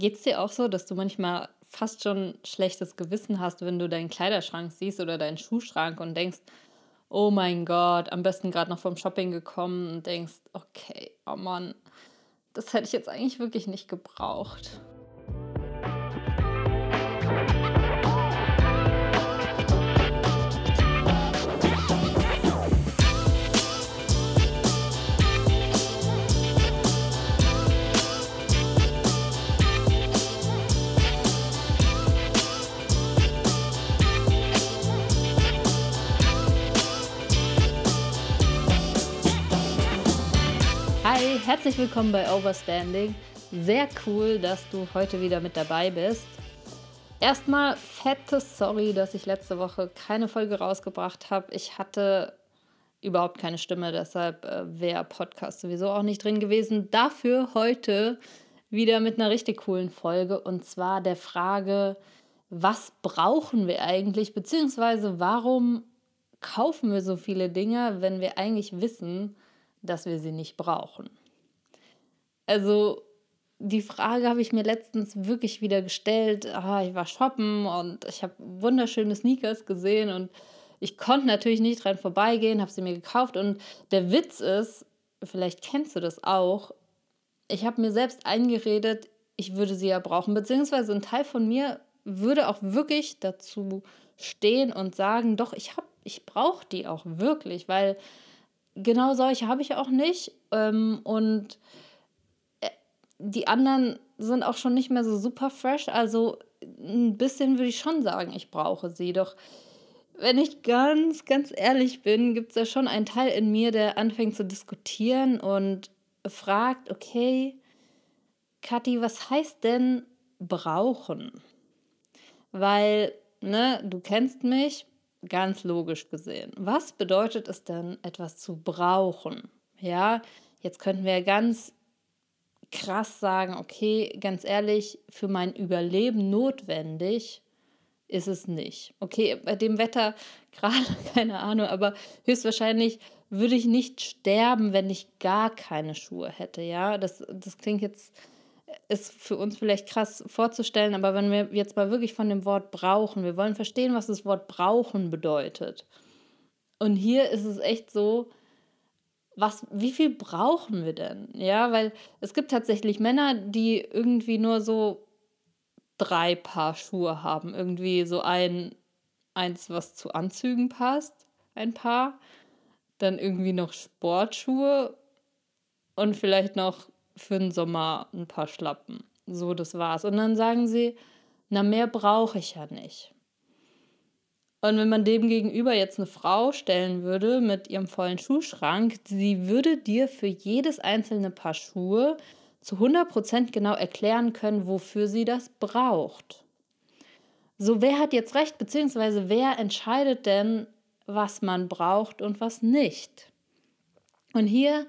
Geht es dir auch so, dass du manchmal fast schon schlechtes Gewissen hast, wenn du deinen Kleiderschrank siehst oder deinen Schuhschrank und denkst, oh mein Gott, am besten gerade noch vom Shopping gekommen und denkst, okay, oh Mann, das hätte ich jetzt eigentlich wirklich nicht gebraucht. Herzlich willkommen bei Overstanding. Sehr cool, dass du heute wieder mit dabei bist. Erstmal fette Sorry, dass ich letzte Woche keine Folge rausgebracht habe. Ich hatte überhaupt keine Stimme, deshalb äh, wäre Podcast sowieso auch nicht drin gewesen. Dafür heute wieder mit einer richtig coolen Folge und zwar der Frage, was brauchen wir eigentlich, beziehungsweise warum kaufen wir so viele Dinge, wenn wir eigentlich wissen, dass wir sie nicht brauchen. Also die Frage habe ich mir letztens wirklich wieder gestellt. Ah, ich war shoppen und ich habe wunderschöne Sneakers gesehen und ich konnte natürlich nicht dran vorbeigehen, habe sie mir gekauft und der Witz ist, vielleicht kennst du das auch, ich habe mir selbst eingeredet, ich würde sie ja brauchen, beziehungsweise ein Teil von mir würde auch wirklich dazu stehen und sagen, doch, ich ich brauche die auch wirklich, weil genau solche habe ich auch nicht. Ähm, und die anderen sind auch schon nicht mehr so super fresh. Also ein bisschen würde ich schon sagen, ich brauche sie. Doch wenn ich ganz, ganz ehrlich bin, gibt es da schon einen Teil in mir, der anfängt zu diskutieren und fragt, okay, Kathi, was heißt denn brauchen? Weil, ne, du kennst mich, ganz logisch gesehen. Was bedeutet es denn, etwas zu brauchen? Ja, jetzt könnten wir ganz krass sagen, okay, ganz ehrlich, für mein Überleben notwendig ist es nicht. Okay, bei dem Wetter gerade keine Ahnung, aber höchstwahrscheinlich würde ich nicht sterben, wenn ich gar keine Schuhe hätte. Ja, das, das klingt jetzt ist für uns vielleicht krass vorzustellen, aber wenn wir jetzt mal wirklich von dem Wort brauchen, wir wollen verstehen, was das Wort brauchen bedeutet. Und hier ist es echt so, was, wie viel brauchen wir denn? Ja, weil es gibt tatsächlich Männer, die irgendwie nur so drei Paar Schuhe haben. Irgendwie so ein, eins, was zu Anzügen passt, ein Paar. Dann irgendwie noch Sportschuhe und vielleicht noch für den Sommer ein paar Schlappen. So, das war's. Und dann sagen sie, na, mehr brauche ich ja nicht. Und wenn man dem gegenüber jetzt eine Frau stellen würde mit ihrem vollen Schuhschrank, sie würde dir für jedes einzelne Paar Schuhe zu 100% genau erklären können, wofür sie das braucht. So, wer hat jetzt recht, beziehungsweise wer entscheidet denn, was man braucht und was nicht? Und hier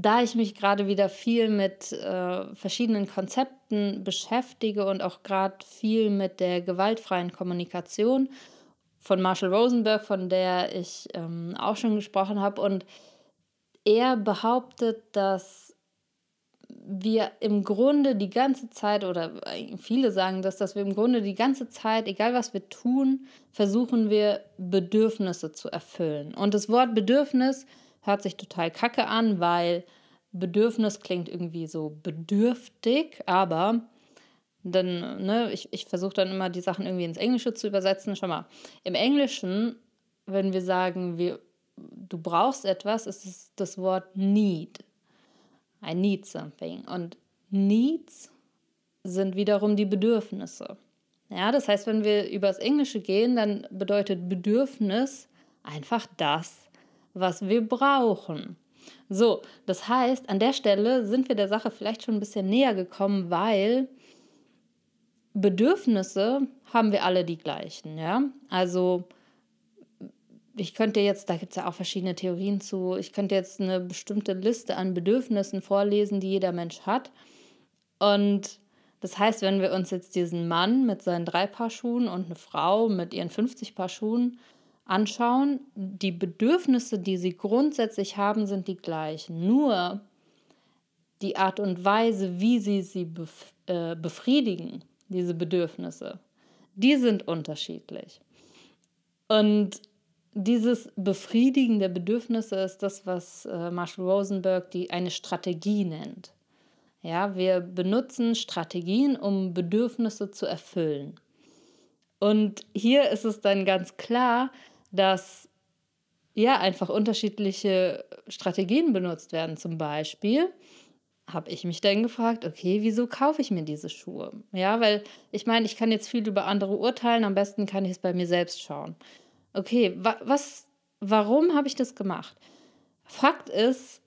da ich mich gerade wieder viel mit äh, verschiedenen Konzepten beschäftige und auch gerade viel mit der gewaltfreien Kommunikation von Marshall Rosenberg, von der ich ähm, auch schon gesprochen habe, und er behauptet, dass wir im Grunde die ganze Zeit, oder viele sagen das, dass wir im Grunde die ganze Zeit, egal was wir tun, versuchen wir Bedürfnisse zu erfüllen. Und das Wort Bedürfnis hört sich total kacke an, weil Bedürfnis klingt irgendwie so bedürftig, aber dann, ne, ich, ich versuche dann immer die Sachen irgendwie ins Englische zu übersetzen. Schau mal, im Englischen, wenn wir sagen, wir, du brauchst etwas, ist es das Wort need. I need something. Und needs sind wiederum die Bedürfnisse. Ja, das heißt, wenn wir übers Englische gehen, dann bedeutet Bedürfnis einfach das, was wir brauchen. So, das heißt, an der Stelle sind wir der Sache vielleicht schon ein bisschen näher gekommen, weil Bedürfnisse haben wir alle die gleichen, ja? Also ich könnte jetzt, da gibt es ja auch verschiedene Theorien zu, ich könnte jetzt eine bestimmte Liste an Bedürfnissen vorlesen, die jeder Mensch hat. Und das heißt, wenn wir uns jetzt diesen Mann mit seinen drei Paar Schuhen und eine Frau mit ihren 50 Paar Schuhen anschauen, die Bedürfnisse, die sie grundsätzlich haben, sind die gleichen. Nur die Art und Weise, wie sie sie bef äh, befriedigen, diese Bedürfnisse, die sind unterschiedlich. Und dieses Befriedigen der Bedürfnisse ist das, was äh, Marshall Rosenberg die eine Strategie nennt. Ja, wir benutzen Strategien, um Bedürfnisse zu erfüllen. Und hier ist es dann ganz klar, dass ja einfach unterschiedliche Strategien benutzt werden. Zum Beispiel habe ich mich dann gefragt, okay, wieso kaufe ich mir diese Schuhe? Ja, weil ich meine, ich kann jetzt viel über andere urteilen, am besten kann ich es bei mir selbst schauen. Okay, wa was, warum habe ich das gemacht? Fakt ist,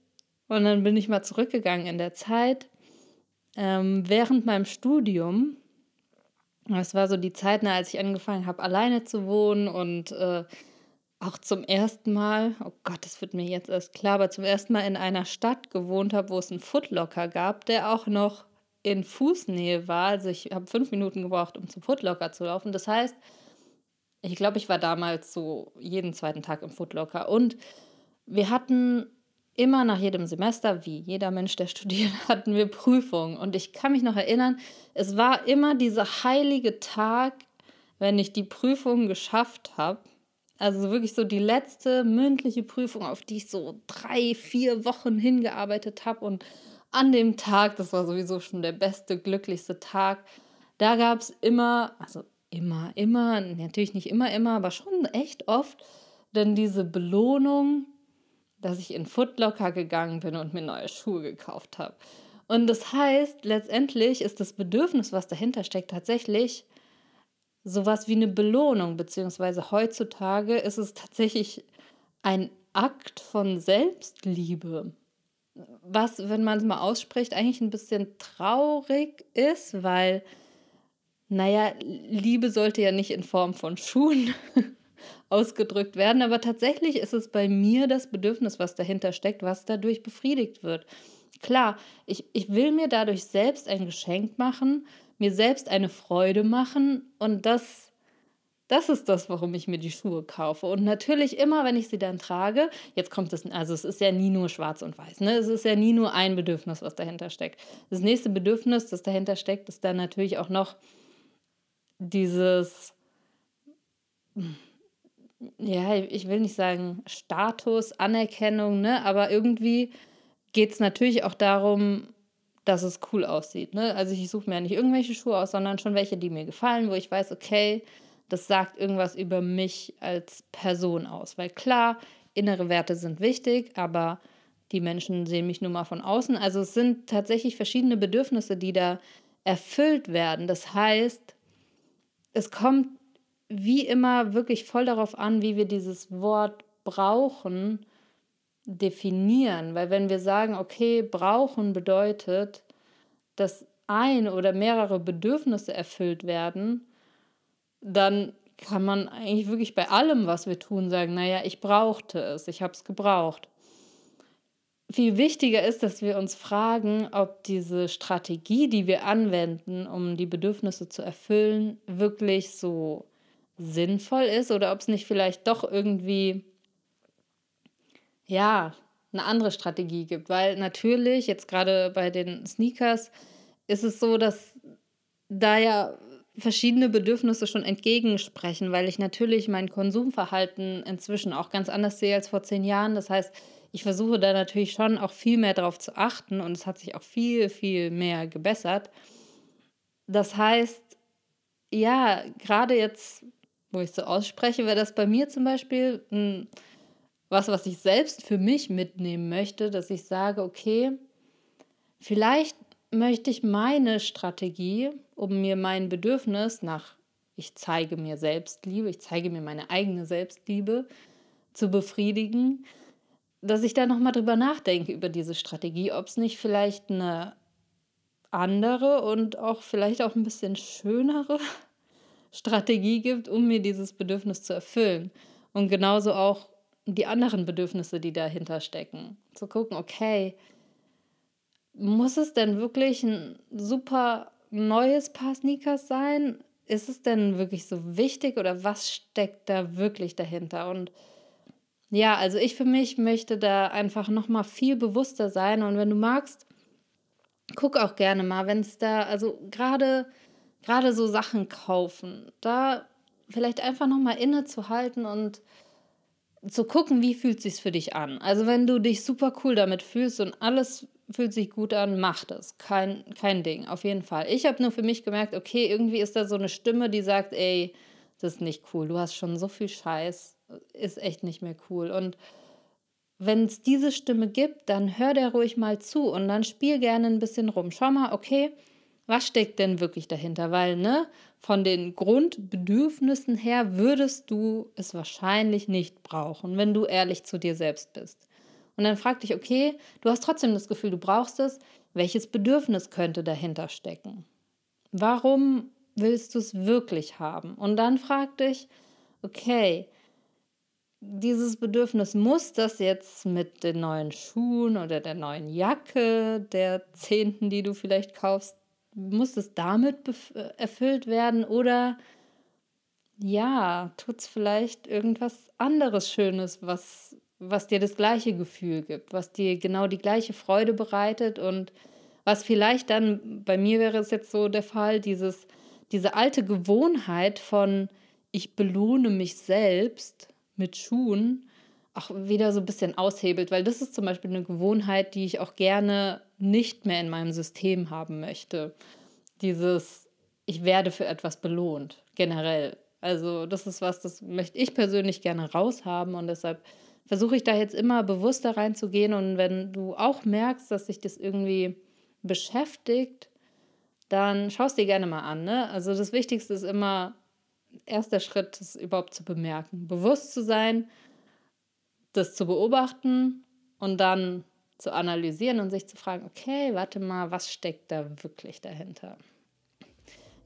und dann bin ich mal zurückgegangen in der Zeit, ähm, während meinem Studium, das war so die Zeit, als ich angefangen habe, alleine zu wohnen und äh, auch zum ersten Mal, oh Gott, das wird mir jetzt erst klar, aber zum ersten Mal in einer Stadt gewohnt habe, wo es einen Footlocker gab, der auch noch in Fußnähe war. Also ich habe fünf Minuten gebraucht, um zum Footlocker zu laufen. Das heißt, ich glaube, ich war damals so jeden zweiten Tag im Footlocker. Und wir hatten immer nach jedem Semester, wie jeder Mensch, der studiert, hatten wir Prüfungen. Und ich kann mich noch erinnern, es war immer dieser heilige Tag, wenn ich die Prüfung geschafft habe also wirklich so die letzte mündliche Prüfung, auf die ich so drei, vier Wochen hingearbeitet habe. Und an dem Tag, das war sowieso schon der beste, glücklichste Tag, da gab es immer, also immer, immer, natürlich nicht immer, immer, aber schon echt oft, dann diese Belohnung, dass ich in Footlocker gegangen bin und mir neue Schuhe gekauft habe. Und das heißt, letztendlich ist das Bedürfnis, was dahinter steckt, tatsächlich sowas wie eine Belohnung, beziehungsweise heutzutage ist es tatsächlich ein Akt von Selbstliebe. Was, wenn man es mal ausspricht, eigentlich ein bisschen traurig ist, weil, naja, Liebe sollte ja nicht in Form von Schuhen ausgedrückt werden, aber tatsächlich ist es bei mir das Bedürfnis, was dahinter steckt, was dadurch befriedigt wird. Klar, ich, ich will mir dadurch selbst ein Geschenk machen, mir selbst eine Freude machen und das, das ist das, warum ich mir die Schuhe kaufe. Und natürlich immer, wenn ich sie dann trage, jetzt kommt es, also es ist ja nie nur schwarz und weiß, ne? Es ist ja nie nur ein Bedürfnis, was dahinter steckt. Das nächste Bedürfnis, das dahinter steckt, ist dann natürlich auch noch dieses, ja, ich will nicht sagen Status, Anerkennung, ne? Aber irgendwie geht es natürlich auch darum, dass es cool aussieht. Ne? Also ich suche mir ja nicht irgendwelche Schuhe aus, sondern schon welche, die mir gefallen, wo ich weiß, okay, das sagt irgendwas über mich als Person aus. Weil klar, innere Werte sind wichtig, aber die Menschen sehen mich nur mal von außen. Also es sind tatsächlich verschiedene Bedürfnisse, die da erfüllt werden. Das heißt, es kommt wie immer wirklich voll darauf an, wie wir dieses Wort brauchen definieren, weil wenn wir sagen, okay, brauchen bedeutet, dass ein oder mehrere Bedürfnisse erfüllt werden, dann kann man eigentlich wirklich bei allem, was wir tun, sagen, naja, ich brauchte es, ich habe es gebraucht. Viel wichtiger ist, dass wir uns fragen, ob diese Strategie, die wir anwenden, um die Bedürfnisse zu erfüllen, wirklich so sinnvoll ist oder ob es nicht vielleicht doch irgendwie ja, eine andere Strategie gibt. Weil natürlich, jetzt gerade bei den Sneakers, ist es so, dass da ja verschiedene Bedürfnisse schon entgegensprechen, weil ich natürlich mein Konsumverhalten inzwischen auch ganz anders sehe als vor zehn Jahren. Das heißt, ich versuche da natürlich schon auch viel mehr darauf zu achten und es hat sich auch viel, viel mehr gebessert. Das heißt, ja, gerade jetzt, wo ich so ausspreche, wäre das bei mir zum Beispiel ein was, was ich selbst für mich mitnehmen möchte, dass ich sage, okay, vielleicht möchte ich meine Strategie, um mir mein Bedürfnis nach, ich zeige mir Selbstliebe, ich zeige mir meine eigene Selbstliebe zu befriedigen, dass ich da nochmal drüber nachdenke über diese Strategie, ob es nicht vielleicht eine andere und auch vielleicht auch ein bisschen schönere Strategie gibt, um mir dieses Bedürfnis zu erfüllen. Und genauso auch die anderen Bedürfnisse, die dahinter stecken. Zu gucken, okay, muss es denn wirklich ein super neues Paar Sneakers sein? Ist es denn wirklich so wichtig oder was steckt da wirklich dahinter? Und ja, also ich für mich möchte da einfach noch mal viel bewusster sein und wenn du magst, guck auch gerne mal, wenn es da, also gerade gerade so Sachen kaufen, da vielleicht einfach nochmal innezuhalten und zu gucken, wie fühlt es sich für dich an. Also wenn du dich super cool damit fühlst und alles fühlt sich gut an, mach das. Kein, kein Ding, auf jeden Fall. Ich habe nur für mich gemerkt, okay, irgendwie ist da so eine Stimme, die sagt, ey, das ist nicht cool. Du hast schon so viel Scheiß, ist echt nicht mehr cool. Und wenn es diese Stimme gibt, dann hör der ruhig mal zu und dann spiel gerne ein bisschen rum. Schau mal, okay, was steckt denn wirklich dahinter? Weil, ne, von den Grundbedürfnissen her würdest du es wahrscheinlich nicht brauchen, wenn du ehrlich zu dir selbst bist. Und dann frag dich, okay, du hast trotzdem das Gefühl, du brauchst es. Welches Bedürfnis könnte dahinter stecken? Warum willst du es wirklich haben? Und dann frag dich, okay, dieses Bedürfnis muss das jetzt mit den neuen Schuhen oder der neuen Jacke, der zehnten, die du vielleicht kaufst, muss es damit erfüllt werden oder ja, tut es vielleicht irgendwas anderes Schönes, was, was dir das gleiche Gefühl gibt, was dir genau die gleiche Freude bereitet und was vielleicht dann, bei mir wäre es jetzt so der Fall, dieses, diese alte Gewohnheit von ich belohne mich selbst mit Schuhen auch wieder so ein bisschen aushebelt, weil das ist zum Beispiel eine Gewohnheit, die ich auch gerne nicht mehr in meinem System haben möchte. Dieses, ich werde für etwas belohnt, generell. Also das ist was, das möchte ich persönlich gerne raushaben und deshalb versuche ich da jetzt immer bewusster reinzugehen und wenn du auch merkst, dass sich das irgendwie beschäftigt, dann schaust dir gerne mal an. Ne? Also das Wichtigste ist immer, erster Schritt ist überhaupt zu bemerken, bewusst zu sein, das zu beobachten und dann zu analysieren und sich zu fragen, okay, warte mal, was steckt da wirklich dahinter?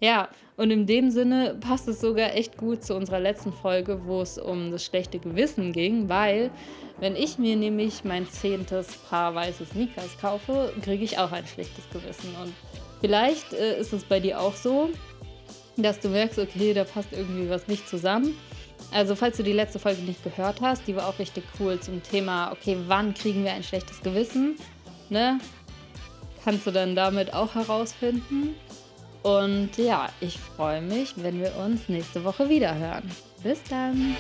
Ja, und in dem Sinne passt es sogar echt gut zu unserer letzten Folge, wo es um das schlechte Gewissen ging, weil wenn ich mir nämlich mein zehntes Paar weiße Sneakers kaufe, kriege ich auch ein schlechtes Gewissen. Und vielleicht äh, ist es bei dir auch so, dass du merkst, okay, da passt irgendwie was nicht zusammen. Also falls du die letzte Folge nicht gehört hast, die war auch richtig cool zum Thema, okay, wann kriegen wir ein schlechtes Gewissen? Ne? Kannst du dann damit auch herausfinden. Und ja, ich freue mich, wenn wir uns nächste Woche wieder hören. Bis dann!